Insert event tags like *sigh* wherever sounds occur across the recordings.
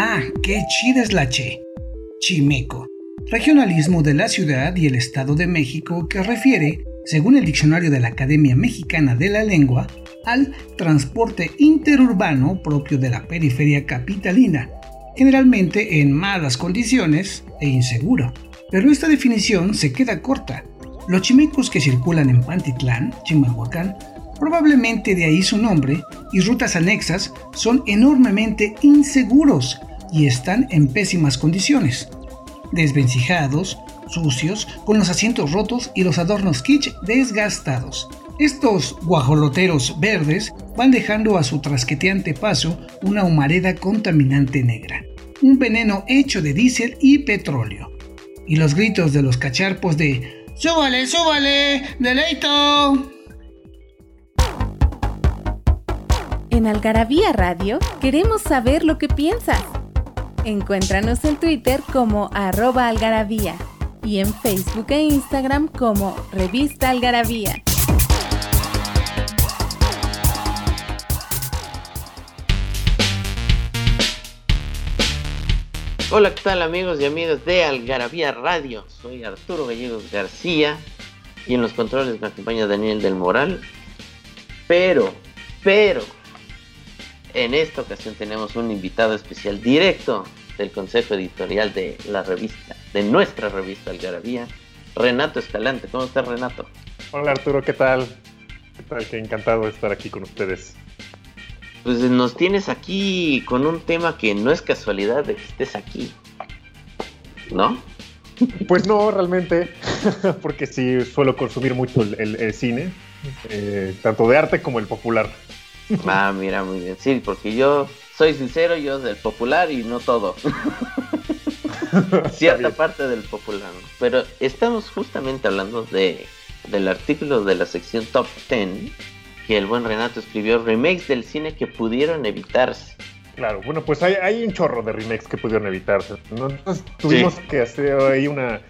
Ah, qué chida es la Che. Chimeco. Regionalismo de la Ciudad y el Estado de México que refiere, según el diccionario de la Academia Mexicana de la Lengua, al transporte interurbano propio de la periferia capitalina, generalmente en malas condiciones e inseguro. Pero esta definición se queda corta. Los chimecos que circulan en Pantitlán, Chimalhuacán, probablemente de ahí su nombre, y rutas anexas son enormemente inseguros y están en pésimas condiciones. Desvencijados, sucios, con los asientos rotos y los adornos kitsch desgastados. Estos guajoloteros verdes van dejando a su trasqueteante paso una humareda contaminante negra, un veneno hecho de diésel y petróleo. Y los gritos de los cacharpos de ¡Súbale, súbale! ¡Deleito! En Algarabía Radio queremos saber lo que piensas. Encuéntranos en Twitter como arroba algarabía y en Facebook e Instagram como revista algarabía. Hola, ¿qué tal amigos y amigas de Algarabía Radio? Soy Arturo Gallegos García y en los controles me acompaña Daniel del Moral. Pero, pero, en esta ocasión tenemos un invitado especial directo del consejo editorial de la revista, de nuestra revista Algarabía, Renato Escalante. ¿Cómo estás, Renato? Hola, Arturo, ¿qué tal? ¿Qué tal? Qué encantado de estar aquí con ustedes. Pues nos tienes aquí con un tema que no es casualidad de que estés aquí, ¿no? Pues no, realmente, *laughs* porque sí suelo consumir mucho el, cine, eh, tanto de arte como el popular. *laughs* Ah, mira, muy bien. Sí, porque yo soy sincero, yo del popular y no todo. *laughs* Cierta parte del popular. Pero estamos justamente hablando de del artículo de la sección Top 10 que el buen Renato escribió, remakes del cine que pudieron evitarse. Claro, bueno, pues hay, un chorro de remakes que pudieron evitarse. Entonces tuvimos que hacer ahí una,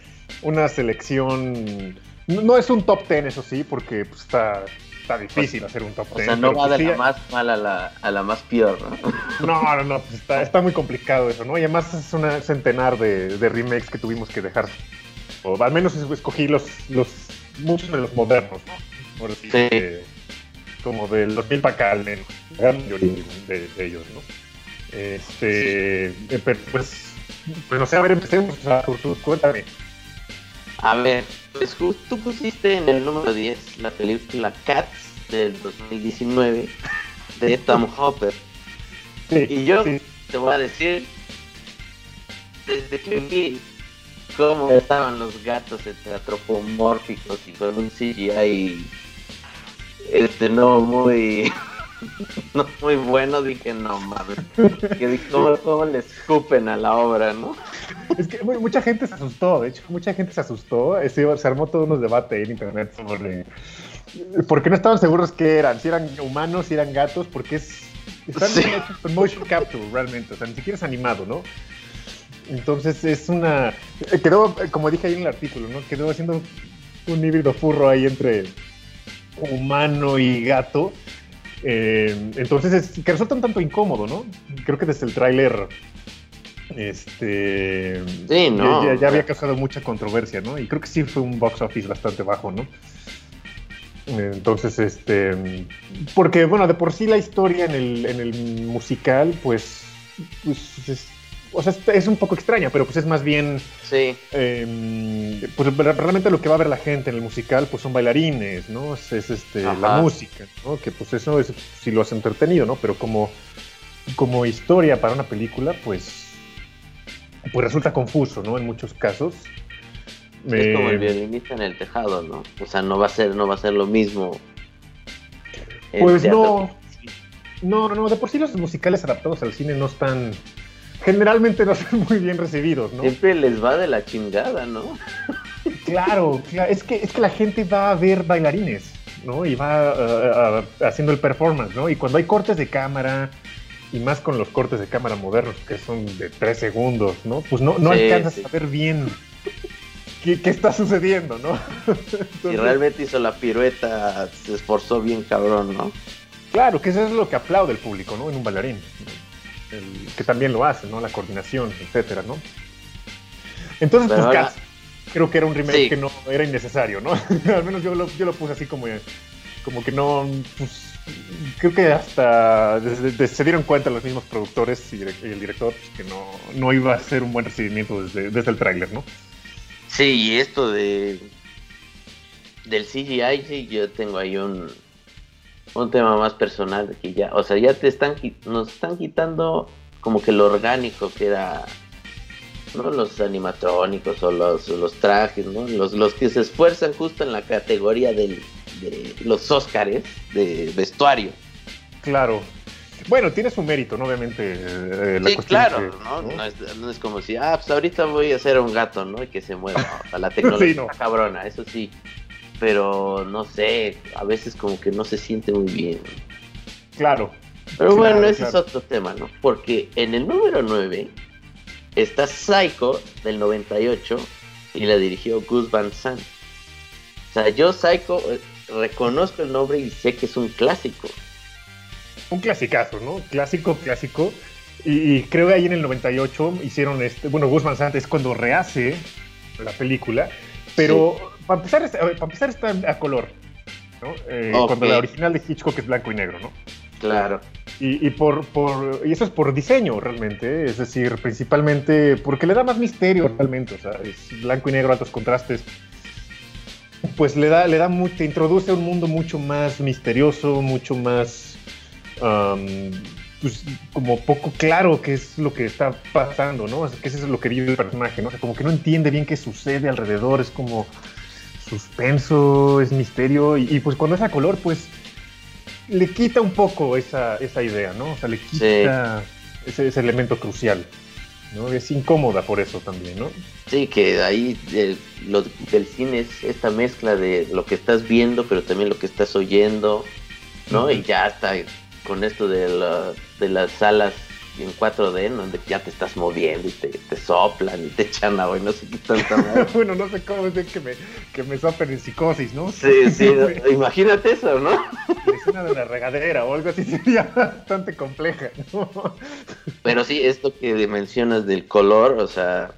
una selección. No, es un top 10, eso sí, porque pues, está está difícil hacer un top 10. O sea, no va de la más mala a la, a la más peor, ¿no? *laughs* No, no, no, pues está, está, muy complicado eso, ¿no? Y además es un centenar de, de, remakes que tuvimos que dejar. O al menos escogí los, los muchos de los modernos, ¿no? Ahora sí, como del 2000 para acá al menos, la gran mayoría de, de, ellos, ¿no? Este, eh, pero pues, pues no sé, a ver, empecemos, a cuéntame. A ver, pues tú pusiste en el número 10 la película Cats del 2019 de Tom *laughs* Hopper. y yo te voy a decir, desde que vi cómo estaban los gatos entre antropomórficos y con un CGI este no muy *laughs* no muy bueno, dije no mames. Que ¿cómo, ¿cómo, le escupen a la obra, no? Es que mucha gente se asustó, de hecho, mucha gente se asustó. Se, armó todo unos debates en internet sobre. Porque no estaban seguros qué eran, si eran humanos, si eran gatos, porque es. Están hechos con motion capture realmente, o sea, ni siquiera es animado, ¿no? Entonces es una. Quedó, como dije ahí en el artículo, ¿no? Quedó haciendo un híbrido furro ahí entre humano y gato. Eh, entonces, es, que resulta un tanto incómodo, ¿no? Creo que desde el tráiler este sí, no, ya, había causado mucha controversia, ¿no? Y creo que sí fue un box office bastante bajo, ¿no? Entonces, este, porque bueno, de por sí la historia en el, en el musical, pues, pues es, o sea, es un poco extraña, pero pues es más bien... Sí. Em, pues realmente lo que va a ver la gente en el musical, pues son bailarines, ¿no? Es, este, la música, ¿no? Que pues eso es si lo has entretenido, ¿no? Pero como, como historia para una película, pues, pues resulta confuso, ¿no? En muchos casos. Es como el eh, violinista en el tejado, ¿no? O sea, no va a ser, no va a ser lo mismo. Pues no. No, no, de por sí los musicales adaptados al cine no están generalmente no *laughs* son muy bien recibidos, ¿no? Siempre les va de la chingada, ¿no? Claro, es, que, es que la gente va a ver bailarines, ¿no? Y va uh, uh, haciendo el performance, ¿no? Y cuando hay cortes de cámara, y más con los cortes de cámara modernos que son de tres segundos, ¿no? Pues no, no alcanzas a ver bien qué, está sucediendo, ¿no? *laughs* y realmente hizo la pirueta, se esforzó bien cabrón, ¿no? Claro, que eso es lo que aplaude el público, ¿no? En un bailarín. que también lo hace, ¿no? La coordinación, etcétera, ¿no? Entonces, pues creo que era un remake que no era innecesario, ¿no? *laughs* Al menos yo lo, yo lo puse así como, como que no, pues, creo que hasta se dieron cuenta los mismos productores y, el director que no, no, iba a ser un buen recibimiento desde, desde el tráiler, ¿no? Sí, y esto de del CGI, sí, yo tengo ahí un, un tema más personal que ya, o sea, ya te están nos están quitando como que lo orgánico que era ¿no? los animatrónicos o los, los trajes, ¿no? Los, los que se esfuerzan justo en la categoría del, de los Óscares de vestuario. Claro. Bueno, tiene su mérito, ¿no? Obviamente. Eh, sí, claro, ¿no? ¿no? es, como si, ah, pues ahorita voy a hacer un gato, ¿no? Y que se mueva. *laughs* la tecnología cabrona, eso sí. Pero no sé, a veces como que no se siente muy bien. Claro. Pero bueno, ese es otro tema, ¿no? Porque en el número 9 está Psycho del 98 y la dirigió Gus Van Sant. O sea, yo Psycho eh, reconozco el nombre y sé que es un clásico. Un clasicazo, ¿no? Clásico, clásico. Y, creo que ahí en el 98 hicieron este. Bueno, Gus Van Sant es cuando rehace la película. Pero para, empezar, para empezar está a color. ¿no? Eh, cuando la original de Hitchcock es blanco y negro, ¿no? Claro. Y, por, por, y eso es por diseño realmente, es decir, principalmente porque le da más misterio realmente, o sea, es blanco y negro, altos contrastes, pues le da, le da te introduce a un mundo mucho más misterioso, mucho más pues, como poco claro qué es lo que está pasando, ¿no? que eso es lo que vive el personaje, ¿no? O sea, como que no entiende bien qué sucede alrededor, es como suspenso, es misterio, y, pues cuando es a color, pues le quita un poco esa, esa idea, ¿no? O sea, le quita ese, ese elemento crucial. ¿No? Es incómoda por eso también, ¿no? Sí, que ahí lo, del cine es esta mezcla de lo que estás viendo, pero también lo que estás oyendo, ¿no? Y ya está con esto de, la, de las salas en 4D, donde ya te estás moviendo y te, te soplan y te echan agua y no sé qué tanta *laughs* Bueno, no sé cómo decir que me, que me soplen en psicosis, ¿no? Sí, sí, *laughs* imagínate eso, ¿no? La escena de la regadera o algo así sería bastante compleja, ¿no? Pero sí, esto que mencionas del color, o sea,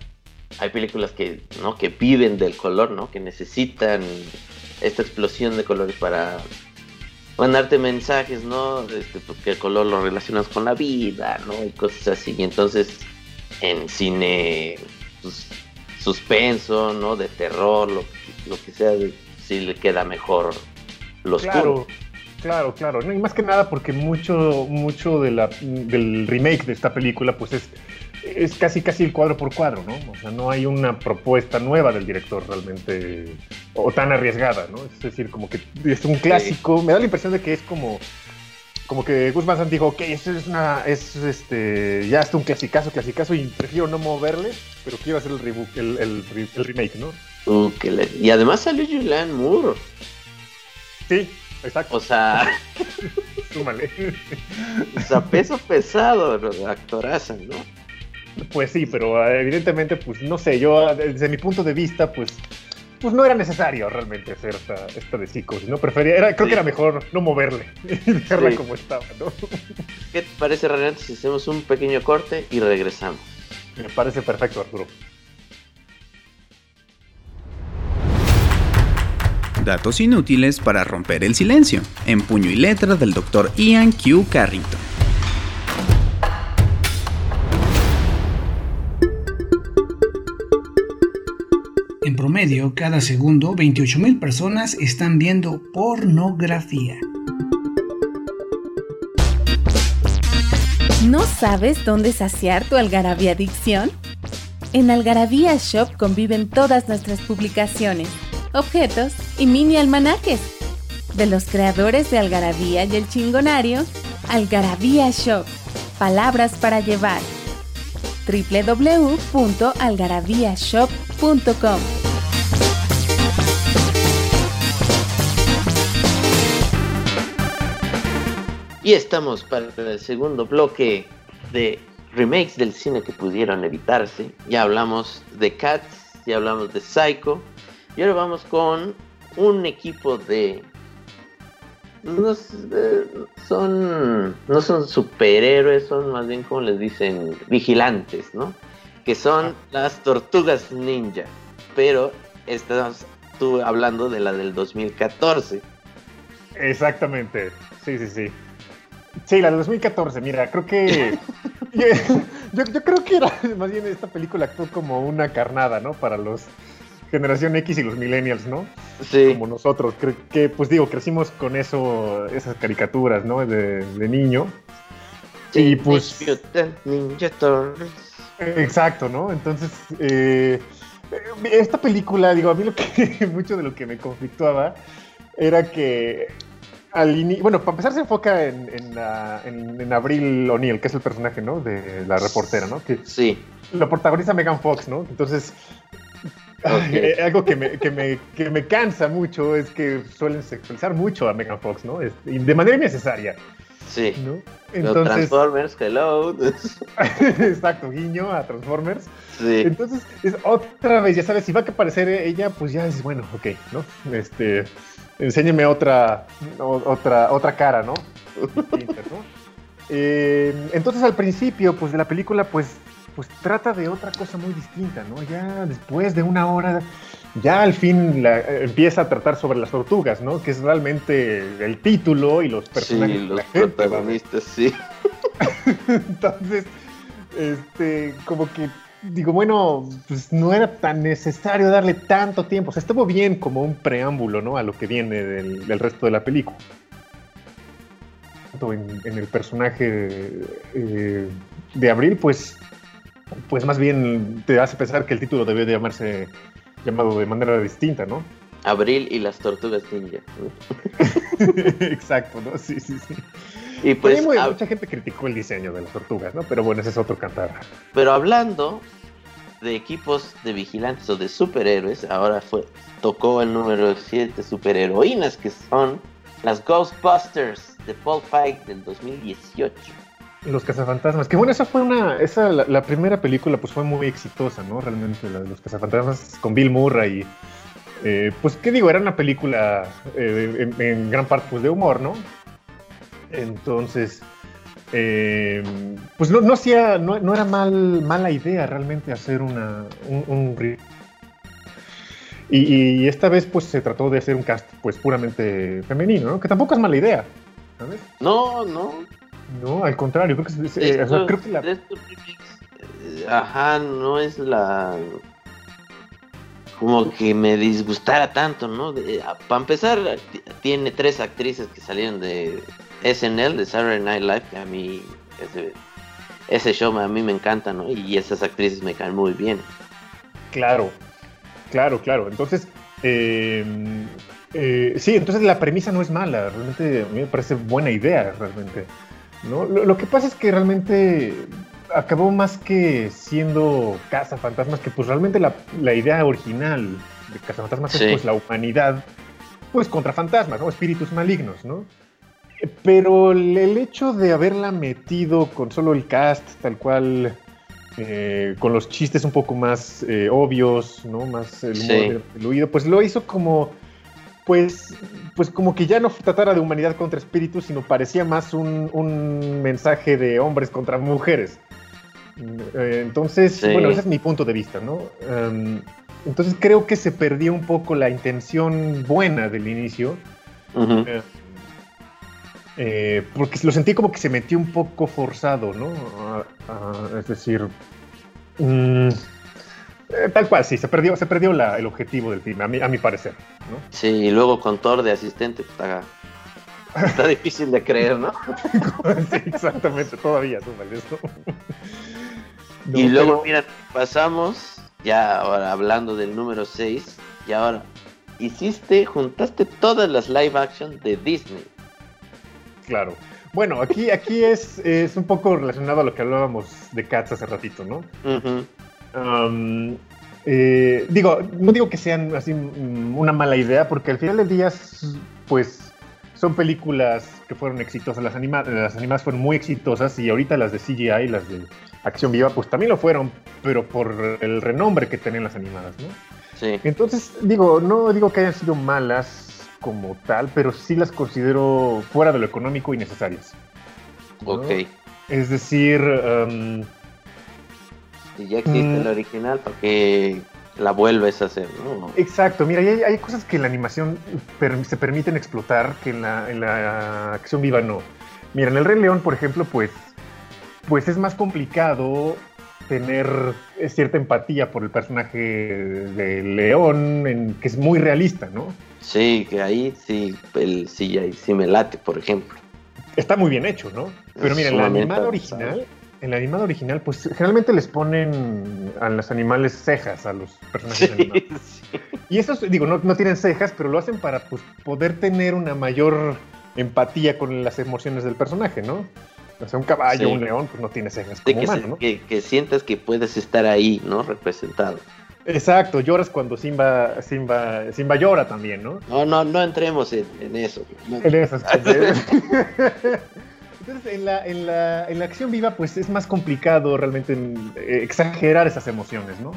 hay películas que, ¿no? que viven del color, ¿no? Que necesitan esta explosión de colores para mandarte mensajes, ¿no? Este, porque pues, el color lo relacionas con la vida, ¿no? Y cosas así. Y entonces, en cine pues, suspenso, ¿no? De terror, lo, que sea, sí le queda mejor los Claro, claro, claro. y más que nada porque mucho, mucho de la, del remake de esta película, pues es es casi casi el cuadro por cuadro, ¿no? O sea, no hay una propuesta nueva del director realmente o tan arriesgada, ¿no? Es decir, como que es un clásico. Me da la impresión de que es como como que Gus Van dijo, ok, esto es una, es este, ya está un clasicazo, clasicazo y prefiero no moverle, pero quiero hacer el reboot, el, el, remake, ¿no? Uh, y además salió Julianne Moore. Sí, exacto. O sea, *laughs* súmale. o sea, peso pesado, actoraza, ¿no? Pues sí, pero eh, evidentemente, pues no sé, yo desde mi punto de vista, pues, pues no era necesario realmente hacer esta, esta de psicosis, ¿no? Prefería, era, creo que era mejor no moverle *laughs* y dejarla como estaba, ¿no? ¿Qué te parece, Renato, si hacemos un pequeño corte y regresamos? Me parece perfecto, Arturo. Datos inútiles para romper el silencio, en puño y letra del Dr. Ian Q. Carrington. Promedio, cada segundo, 28.000 personas están viendo pornografía. ¿No sabes dónde saciar tu algarabía adicción? En Algarabía Shop conviven todas nuestras publicaciones, objetos y mini almanaques. De los creadores de Algarabía y el Chingonario, Algarabía Shop. Palabras para llevar. www.algarabíashop.com. Y estamos para el segundo bloque de remakes del cine que pudieron evitarse. Ya hablamos de Cats, ya hablamos de Psycho. Y ahora vamos con un equipo de... No son, no son superhéroes, son más bien como les dicen, vigilantes, ¿no? Que son las tortugas ninja. Pero estás tú hablando de la del 2014. Exactamente, sí, sí, sí. Sí, la del 2014, mira, creo que. *laughs* yo, yo, creo que era. Más bien, esta película actuó como una carnada, ¿no? Para los generación X y los millennials, ¿no? Sí. Como nosotros. Creo que, pues digo, crecimos con eso, esas caricaturas, ¿no? De, de niño. Sí, y pues. Exacto, ¿no? Entonces. Eh, esta película, digo, a mí lo que. *laughs* mucho de lo que me conflictuaba era que al bueno, para empezar se enfoca en, en, en, Abril O'Neill, que es el personaje, ¿no? De la reportera, ¿no? Que sí. Lo protagoniza Megan Fox, ¿no? Entonces, eh, algo que me, que, me, que me, cansa mucho es que suelen sexualizar mucho a Megan Fox, ¿no? de manera innecesaria. Sí. ¿no? Entonces, Transformers, hello. *laughs* Exacto, guiño a Transformers. Sí. Entonces, es otra vez, ya sabes, si va a aparecer ella, pues ya es bueno, ok, ¿no? Este enséñeme otra, otra, otra cara, ¿no? Eh, entonces al principio, pues de la película, pues, pues trata de otra cosa muy distinta, ¿no? Ya después de una hora, ya al fin la, empieza a tratar sobre las tortugas, ¿no? Que es realmente el título y los personajes. Sí, los protagonistas, sí. *laughs* entonces, este, como que digo, bueno, pues no era tan necesario darle tanto tiempo. O sea, estuvo bien como un preámbulo, ¿no? A lo que viene del, resto de la película. En, en el personaje eh, de Abril, pues, pues más bien te hace pensar que el título debe de llamarse llamado de manera distinta, ¿no? Abril y las tortugas ninja. *laughs* Exacto, ¿no? Sí, sí, sí. Y pues, mucha gente criticó el diseño de las tortugas, ¿no? Pero bueno, ese es otro cantar. Pero hablando de equipos de vigilantes o de superhéroes, ahora fue tocó el número 7 superheroínas que son las Ghostbusters de Paul Feig del 2018. Los cazafantasmas, que bueno, esa fue una, esa la, primera película pues fue muy exitosa, ¿no? Realmente la de los cazafantasmas con Bill Murray y eh, pues qué digo, era una película eh, en, gran parte pues de humor, ¿no? Entonces, eh, pues no, no, hacía, no, no, era mal, mala idea realmente hacer una, un, y, y, esta vez pues se trató de hacer un cast pues puramente femenino, ¿no? Que tampoco es mala idea, ¿sabes? No, no. No, al contrario, creo que, eh, creo que la... Eh, ajá, no es la como que me disgustara tanto, ¿no? Para empezar, tiene tres actrices que salieron de SNL, de Saturday Night Live, que a mí ese, show a mí me encanta, ¿no? Y esas actrices me caen muy bien. Claro, claro, claro. Entonces, eh, eh, sí, entonces la premisa no es mala, realmente a mí me parece buena idea, realmente. ¿no? Lo, que pasa es que realmente acabó más que siendo Casa Fantasmas, que pues realmente la, idea original de Casa Fantasmas es pues la humanidad, pues contra fantasmas, ¿no? Espíritus malignos, ¿no? Pero el hecho de haberla metido con solo el cast, tal cual, eh, con los chistes un poco más eh, obvios, ¿no? Más el humor fluido, pues lo hizo como, pues, pues como que ya no tratara de humanidad contra espíritus, sino parecía más un, un mensaje de hombres contra mujeres. Eh, entonces, bueno, ese es mi punto de vista, ¿no? Em, entonces creo que se perdió un poco la intención buena del inicio. Eh, porque lo sentí como que se metió un poco forzado, ¿no? es decir, mm, eh, tal cual, sí, se perdió, se perdió el objetivo del film, a mi, a mi parecer, ¿no? Sí, y luego con Thor de asistente, pues, está, difícil de creer, ¿no? *laughs* sí, exactamente, todavía, súmale y luego, mira, pasamos, ya ahora hablando del número 6, y ahora hiciste, juntaste todas las live action de Disney. Claro. Bueno, aquí, aquí es, es un poco relacionado a lo que hablábamos de Cats hace ratito, ¿no? Um, eh, digo, no digo que sean así mm, una mala idea, porque al final del día, pues, son películas que fueron exitosas. Las, anima- las animadas fueron muy exitosas y ahorita las de CGI, las de acción viva, pues también lo fueron, pero por el renombre que tienen las animadas, ¿no? Sí. Entonces, digo, no digo que hayan sido malas como tal, pero sí las considero fuera de lo económico y necesarias. ¿no? Ok. Es decir, um, Si ya existe Mm. el original, ¿para qué la vuelves a hacer? No. exacto, mira, hay, hay cosas que en la animación per- se permiten explotar que en la, en la acción viva no. Mira, en el Rey León, por ejemplo, pues, pues es más complicado tener eh, cierta empatía por el personaje de León, en- que es muy realista, ¿no? Sí, que ahí sí, el CGI sí me late, por ejemplo. está muy bien hecho, ¿no? Pero Es mira, en la animada original, en la animada original, pues generalmente les ponen a los animales cejas a los personajes Sí, animados. sí. Y esos, digo, no, no tienen cejas, pero lo hacen para pues, poder tener una mayor empatía con las emociones del personaje, ¿no? O sea, un caballo, Sí. un león, pues no tiene cejas como que, se- humano, ¿no? que- que sientas que puedes estar ahí, ¿no? Representado. Exacto, lloras cuando Simba, Simba, Simba llora también, ¿no? No, no, no entremos en, en eso. No. En cosas. *laughs* Entonces, en la, en, la, en la acción viva, pues es más complicado realmente en, eh, exagerar esas emociones, ¿no?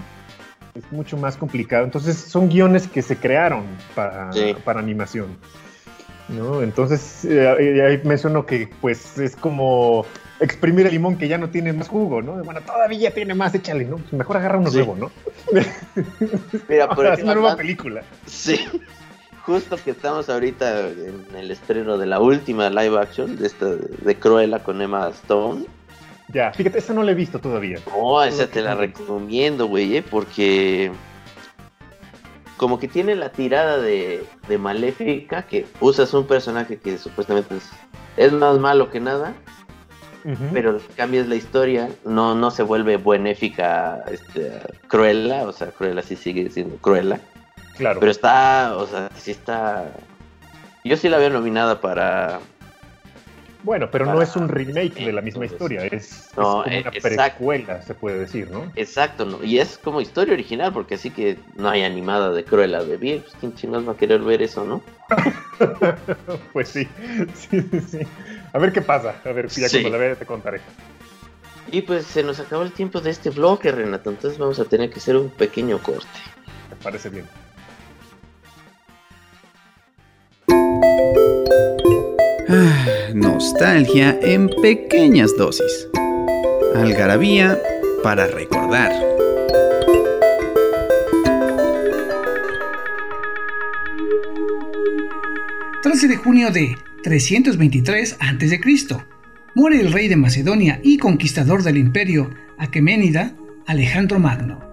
Es mucho más complicado. Entonces, son guiones que se crearon para, Sí. para animación, ¿no? Entonces, eh, ahí menciono que, pues, es como exprimir el limón que ya no tiene más jugo, ¿no? Bueno, todavía tiene más, échale, ¿no? Mejor agarra uno Sí. nuevo, ¿no? Mira, *laughs* es una nueva película. Sí. Justo que estamos ahorita en el estreno de la última live action de esta de Cruella con Emma Stone. Ya, fíjate, esa no la he visto todavía. No, esa te la recomiendo, güey, ¿eh? porque como que tiene la tirada de, de Maléfica, que usas un personaje que supuestamente es, es más malo que nada, pero cambias la historia, no, no se vuelve benéfica este, Cruella, o sea, Cruella sí sigue siendo Cruella, claro. pero está, o sea, sí está... Yo sí la veo nominada para... Bueno, pero no es un remake de la misma Entonces, historia, es, es como eh, una exacto. precuela, se puede decir, ¿no? Exacto, ¿no? Y es como historia original, porque así que no hay animada de Cruella de bien, pues quién chingados va a querer ver eso, ¿no? *laughs* pues sí, sí, sí, sí. A ver qué pasa, a ver, ya Sí. cuando la vea te contaré. Y pues se nos acabó el tiempo de este bloque, Renato, entonces vamos a tener que hacer un pequeño corte. Me parece bien. Nostalgia en pequeñas dosis. Algarabía para recordar. ...13 de junio de 323 a.C. Muere el rey de Macedonia y conquistador del imperio Aqueménida, Alejandro Magno.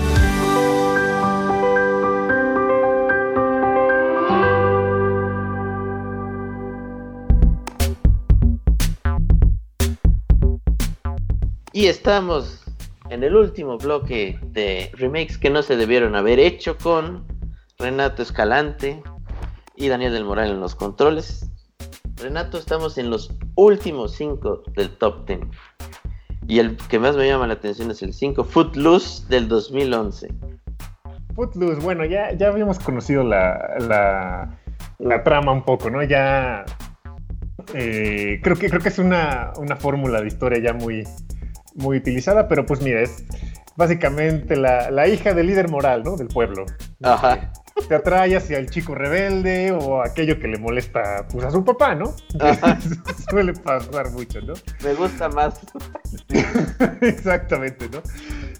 Y estamos en el último bloque de remakes que no se debieron haber hecho con Renato Escalante y Daniel del Moral en los controles. Renato, estamos en los últimos 5 del top 10. Y el que más me llama la atención es el 5 Footloose del 2011. Footloose, bueno, ya, ya habíamos conocido la, la, trama un poco, ¿no? Ya eh, creo que creo que es una, una fórmula de historia ya muy, muy utilizada, pero pues mira, es básicamente la, la hija del líder moral, ¿no? Del pueblo. Ajá. Te atrae hacia el chico rebelde o aquello que le molesta pues, a su papá, ¿no? Ajá. *laughs* Suele pasar mucho, ¿no? Me gusta más. *laughs* Exactamente, ¿no?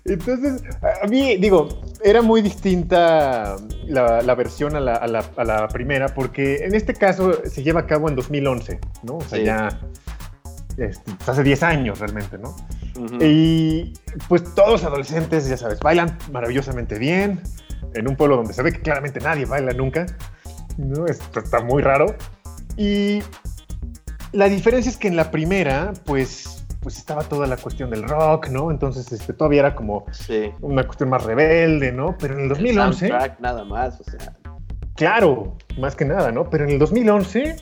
Entonces, a mí, digo, era muy distinta la, la versión a la, a la- a la primera, porque en este caso se lleva a cabo en 2011, ¿no? O sea, Sí. ya este, pues, hace 10 años realmente, ¿no? Y pues todos adolescentes, ya sabes, bailan maravillosamente bien en un pueblo donde se ve que claramente nadie baila nunca. ¿no? Esto está muy raro. Y la diferencia es que en la primera, pues, pues estaba toda la cuestión del rock, ¿no? Entonces este, todavía era como una cuestión más rebelde, ¿no? Pero en el 2011... El nada más, o sea... Claro, más que nada, ¿no? Pero en el 2011,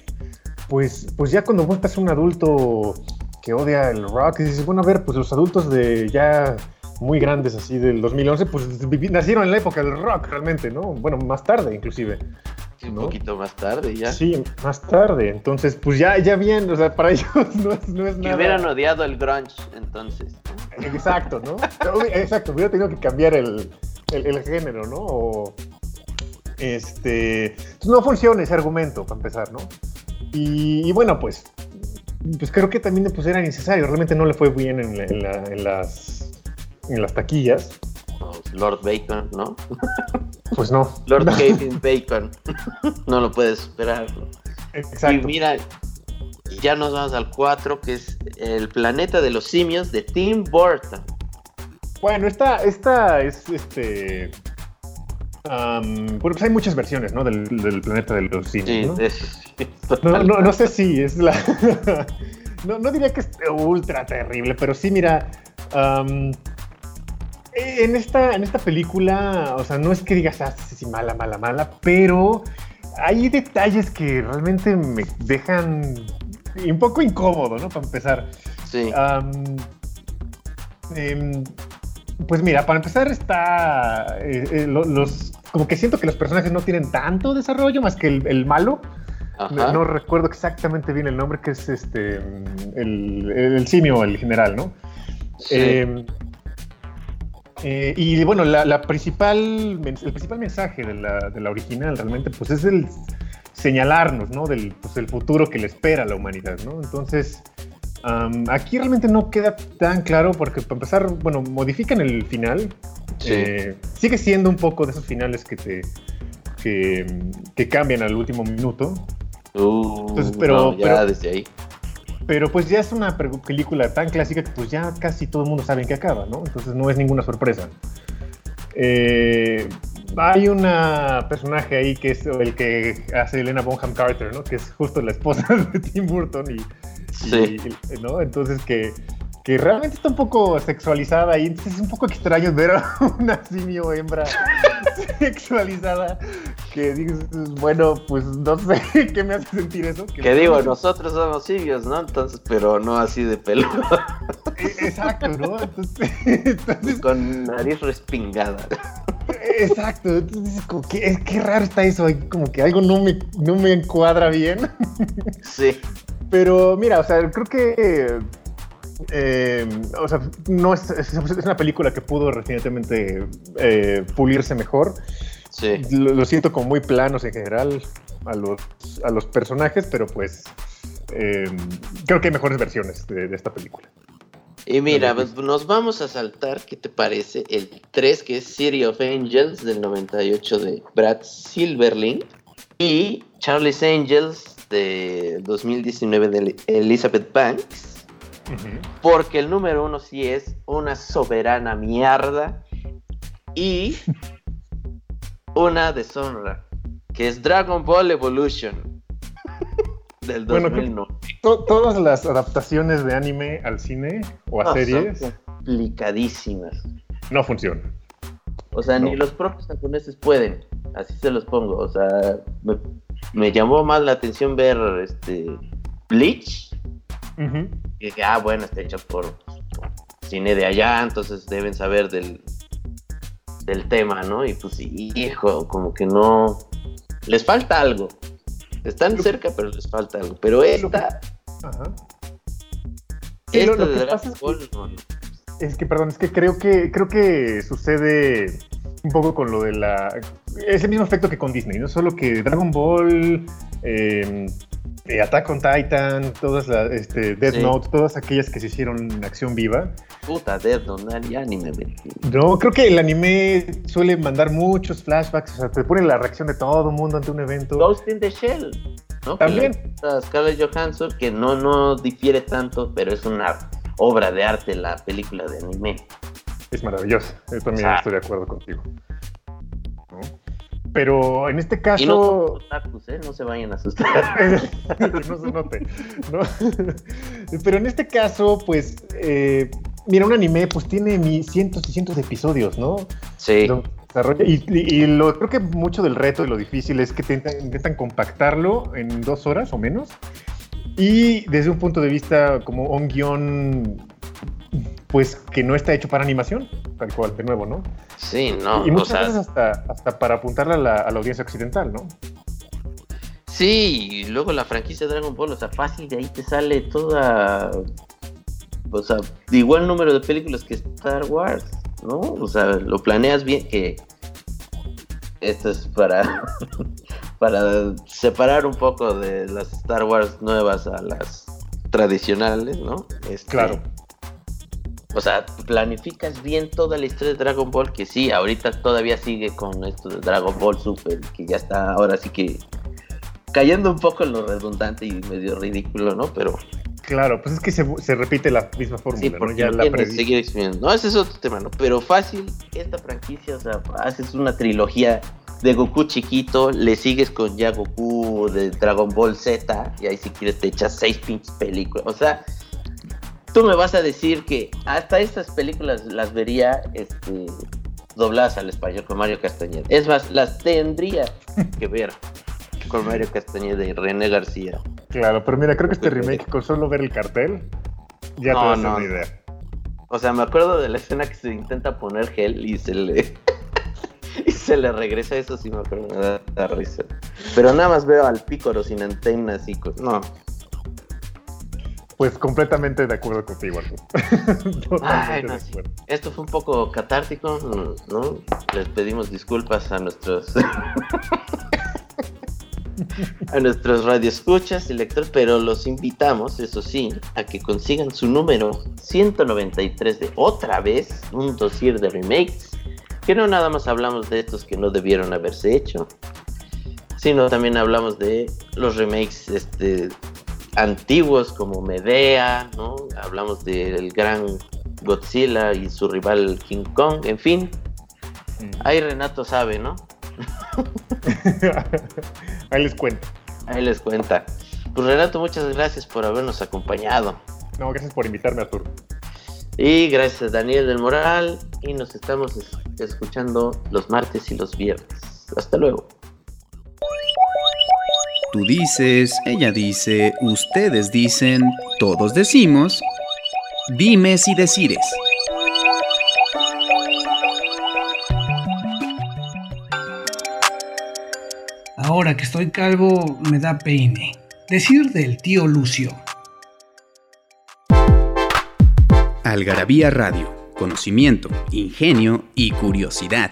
pues, pues ya cuando vos estás un adulto que odia el rock, y dices, bueno, a ver, pues los adultos de ya muy grandes así del 2011, pues nacieron en la época del rock realmente, ¿no? Bueno, más tarde inclusive. Un poquito más tarde ya. Sí, más tarde. Entonces, pues ya, ya bien, o sea, para *laughs* ellos no es, no es nada. Que hubieran odiado el grunge entonces. Exacto, ¿no? Exacto, hubiera tenido que cambiar el, el, género, ¿no? O, este, pues no funciona ese argumento, para empezar, ¿no? Y, bueno, pues, pues creo que también pues, era necesario. Realmente no le fue bien en, en las, en las taquillas. Lord Bacon, ¿no? Pues no. Lord *laughs* Kevin Bacon. no lo puedes esperar. Exacto. Y mira, ya nos vamos al 4, que es El planeta de los simios de Tim Burton. Bueno, esta, esta es este. Bueno, pues hay muchas versiones, ¿no? Del, planeta de los simios. Sí, ¿no? no, no, sé si es la. *laughs* no, no diría que es ultra terrible, pero sí, mira. En esta, en esta película, o sea, no es que digas, ah, sí, mala, mala, mala, pero hay detalles que realmente me dejan un poco incómodo, ¿no? Para empezar. Sí. Em, pues mira, para empezar está eh, eh, los, como que siento que los personajes no tienen tanto desarrollo más que el, malo. No, recuerdo exactamente bien el nombre, que es este el, el simio, el general, ¿no? Sí. Em, eh, y bueno, la, principal, el principal mensaje de la, de la, original realmente pues es el señalarnos, ¿no? Del pues, el futuro que le espera a la humanidad, ¿no? Entonces, aquí realmente no queda tan claro porque para empezar, bueno, modifican el final. Eh, sigue siendo un poco de esos finales que te que, cambian al último minuto. Uh, Entonces, pero, ya desde ahí pero pues ya es una película tan clásica que pues ya casi todo el mundo sabe en qué acaba, ¿no? Entonces no es ninguna sorpresa. Eh, hay una personaje ahí que es el que hace Elena Bonham Carter, ¿no? Que es justo la esposa *laughs* de Tim Burton y, sí. ¿no? Entonces que que realmente está un poco sexualizada y entonces es un poco extraño ver a *laughs* una simio hembra *laughs* sexualizada que dices, bueno, pues no sé *laughs* qué me hace sentir eso. Que, digo, nosotros somos simios, ¿no? Entonces, pero no así de pelo. E, exacto, ¿no? Entonces, Con nariz respingada. Exacto, entonces como que, qué raro está eso, como que algo no me, no me encuadra bien. Sí. Pero mira, o sea, creo que eh, o sea, no es, es, una película que pudo recientemente eh, pulirse mejor. Sí. Lo, siento como muy planos en general a los, a los personajes, pero pues eh, creo que hay mejores versiones de, esta película. Y mira, pues, nos vamos a saltar, ¿qué te parece? El 3, que es City of Angels del 98 de Brad Silverling. Y Charlie's Angels de 2019 de Elizabeth Banks. Porque el número uno sí es una soberana mierda. Y una deshonra. Que es Dragon Ball Evolution. *laughs* del 2009. todas las adaptaciones de anime al cine o a series. complicadísimas. No funcionan. O sea, ni los propios japoneses pueden. Así se los pongo. O sea, me, me llamó más la atención ver este Bleach y dije, ah, bueno, está hecho por, cine de allá, entonces deben saber del, del tema, ¿no? Y pues, hijo, como que no. Les falta algo. Están cerca, pero les falta algo. Pero esta. Ajá. Esta de Dragon Ball, es que, perdón, es que creo que creo que sucede un poco con lo de la. Es el mismo efecto que con Disney, no solo que Dragon Ball, eh, eh, Attack on Titan, todas las, este, Death Note, todas aquellas que se hicieron en acción viva. Puta, Death Note, el anime. No, creo que el anime suele mandar muchos flashbacks, o sea, te pone la reacción de todo el mundo ante un evento. Ghost in the Shell, ¿no? También. Scarlett Johansson, que no, no difiere tanto, pero es una obra de arte la película de anime. Es maravillosa, yo también estoy de acuerdo contigo. Pero en este caso. Y no ¿eh? no se vayan a asustar. *laughs* no se note. Pero en este caso, pues. Eh, mira, un anime, pues tiene cientos y cientos de episodios, ¿no? Sí. Y, lo, creo que mucho del reto y lo difícil es que intentan, compactarlo en dos horas o menos. Y desde un punto de vista como un guion, pues que no está hecho para animación, tal cual, de nuevo, ¿no? Sí, no. Y muchas veces hasta, hasta para apuntarle a la, a la audiencia occidental, ¿no? Sí, y luego la franquicia Dragon Ball, o sea, fácil, de ahí te sale toda. O sea, de igual número de películas que Star Wars. ¿no? O sea, lo planeas bien que esto es para, *laughs* para separar un poco de las Star Wars nuevas a las tradicionales, ¿no? Este, claro. O sea, planificas bien toda la historia de Dragon Ball, que sí, ahorita todavía sigue con esto de Dragon Ball Super, que ya está ahora sí que cayendo un poco en lo redundante y medio ridículo, ¿no? Pero Claro, pues es que se, repite la misma fórmula, ¿no? Ya la seguir No, ese es otro tema, ¿no? Pero fácil, esta franquicia, o sea, haces una trilogía de Goku chiquito, le sigues con ya Goku de Dragon Ball Z, y ahí si quieres te echas seis pinches películas. O sea, tú me vas a decir que hasta estas películas las vería este, dobladas al español con Mario Castañeda. Es más, las tendría que ver con Mario Castañeda y René García. Claro, pero mira, creo que este remake, con solo ver el cartel, ya te das una idea. O sea, me acuerdo de la escena que se intenta poner gel y se le. *laughs* y se le regresa eso, sí me acuerdo, me da, risa. Pero nada más veo al pícoro sin antenas y. No. Pues completamente de acuerdo contigo, *laughs* Ay, no, Esto fue un poco catártico, ¿no? Les pedimos disculpas a nuestros *laughs* a nuestros radioescuchas y lectores, pero los invitamos, eso sí, a que consigan su número 193 de otra vez, un dossier de remakes, que no nada más hablamos de estos que no debieron haberse hecho, sino también hablamos de los remakes este, antiguos como Medea, ¿no? Hablamos del gran Godzilla y su rival King Kong, en fin. Ahí Renato sabe, ¿no? *laughs* Ahí les cuento. Ahí les cuenta. Pues Renato, muchas gracias por habernos acompañado. No, gracias por invitarme, Arturo. Y gracias Daniel del Moral. Y nos estamos escuchando los martes y los viernes. Hasta luego. Tú dices, ella dice, ustedes dicen, todos decimos. Dime si decires. Ahora que estoy calvo me da peine. Decir del tío Lucio. Algarabía Radio. Conocimiento, ingenio y curiosidad.